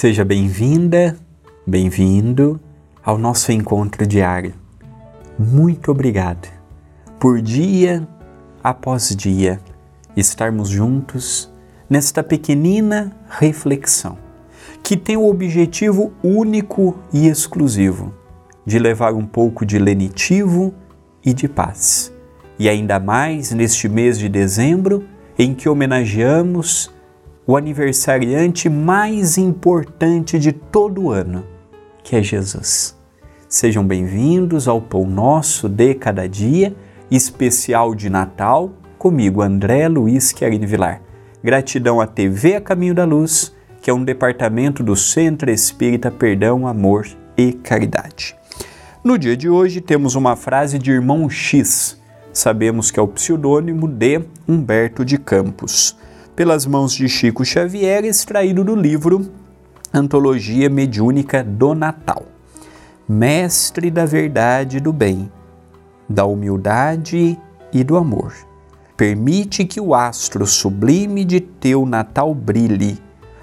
Seja bem-vinda, bem-vindo ao nosso encontro diário. Muito obrigado por dia após dia estarmos juntos nesta pequenina reflexão que tem o objetivo único e exclusivo de levar um pouco de lenitivo e de paz. E ainda mais neste mês de dezembro, em que homenageamos o aniversariante mais importante de todo o ano, que é Jesus. Sejam bem-vindos ao Pão Nosso de Cada Dia, especial de Natal, comigo, André Luiz Querine Vilar. Gratidão à TV A Caminho da Luz, que é um departamento do Centro Espírita Perdão, Amor e Caridade. No dia de hoje temos uma frase de Irmão X, sabemos que é o pseudônimo de Humberto de Campos pelas mãos de Chico Xavier, extraído do livro Antologia Mediúnica do Natal. Mestre da verdade e do bem, da humildade e do amor. Permite que o astro sublime de teu Natal brilhe,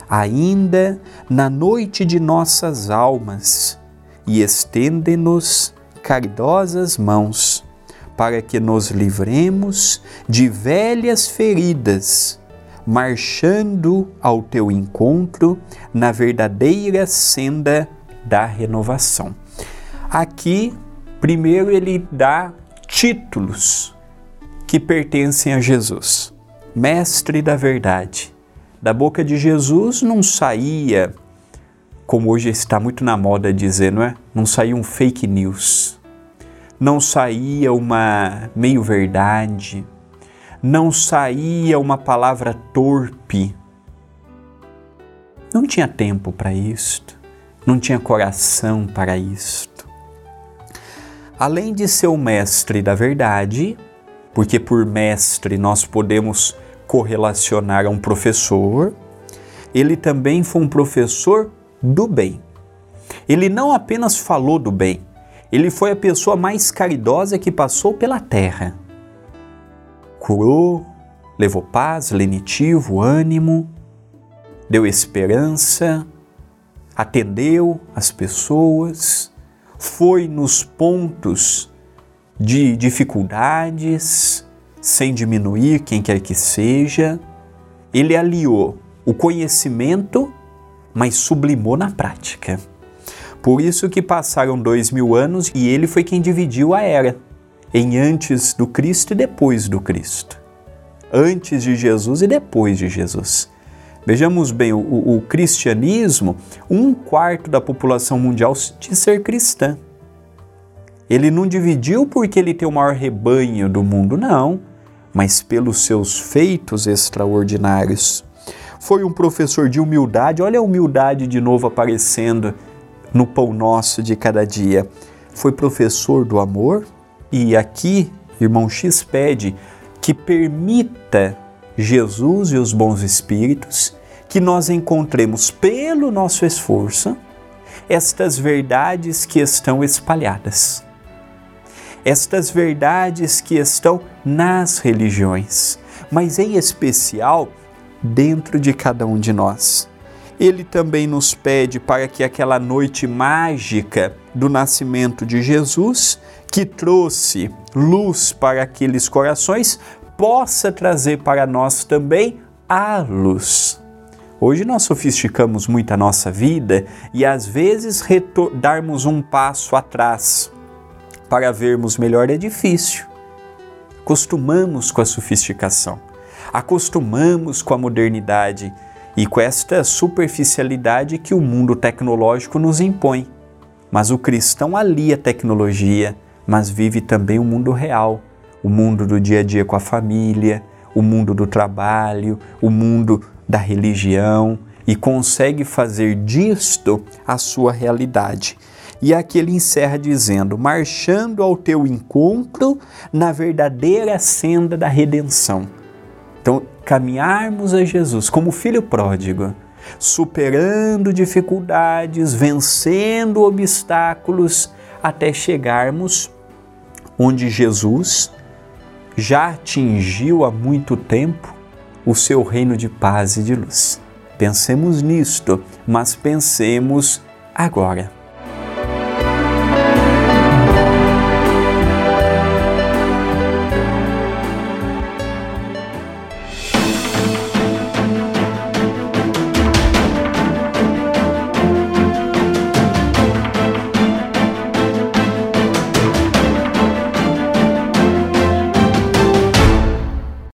ainda na noite de nossas almas, e estende-nos caridosas mãos, para que nos livremos de velhas feridas marchando ao teu encontro na verdadeira senda da renovação. Aqui, primeiro, ele dá títulos que pertencem a Jesus. Mestre da verdade. Da boca de Jesus não saía, como hoje está muito na moda dizer, não é? Não saía um fake news. Não saía uma meio-verdade não saía uma palavra torpe. Não tinha tempo para isto, não tinha coração para isto. Além de ser o mestre da verdade, porque por mestre nós podemos correlacionar a um professor, ele também foi um professor do bem. Ele não apenas falou do bem, ele foi a pessoa mais caridosa que passou pela terra curou, levou paz, lenitivo, ânimo, deu esperança, atendeu as pessoas, foi nos pontos de dificuldades, sem diminuir quem quer que seja. Ele aliou o conhecimento, mas sublimou na prática. Por isso que passaram dois mil anos e ele foi quem dividiu a era em antes do Cristo e depois do Cristo. Antes de Jesus e depois de Jesus. Vejamos bem, o, o, cristianismo, um quarto da população mundial de ser cristã. Ele não dividiu porque ele tem o maior rebanho do mundo, não, mas pelos seus feitos extraordinários. Foi um professor de humildade, olha a humildade de novo aparecendo no pão nosso de cada dia. Foi professor do amor, e aqui, irmão X pede que permita Jesus e os bons espíritos que nós encontremos pelo nosso esforço estas verdades que estão espalhadas. Estas verdades que estão nas religiões, mas em especial dentro de cada um de nós. Ele também nos pede para que aquela noite mágica do nascimento de Jesus que trouxe luz para aqueles corações, possa trazer para nós também a luz. Hoje nós sofisticamos muito a nossa vida e às vezes darmos um passo atrás para vermos melhor é difícil. Acostumamos com a sofisticação, acostumamos com a modernidade e com esta superficialidade que o mundo tecnológico nos impõe. Mas o cristão alia a tecnologia, mas vive também o mundo real, o mundo do dia a dia com a família, o mundo do trabalho, o mundo da religião e consegue fazer disto a sua realidade. E aqui ele encerra dizendo: marchando ao teu encontro na verdadeira senda da redenção. Caminharmos a Jesus como filho pródigo, superando dificuldades, vencendo obstáculos, até chegarmos onde Jesus já atingiu há muito tempo o seu reino de paz e de luz. Pensemos nisto, mas pensemos agora.